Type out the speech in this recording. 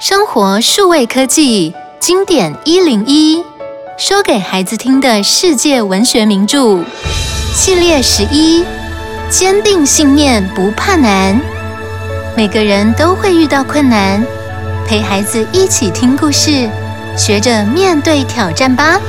生活数位科技经典一零一说给孩子听的世界文学名著。系列十一坚定信念不怕难。每个人都会遇到困难陪孩子一起听故事学着面对挑战吧。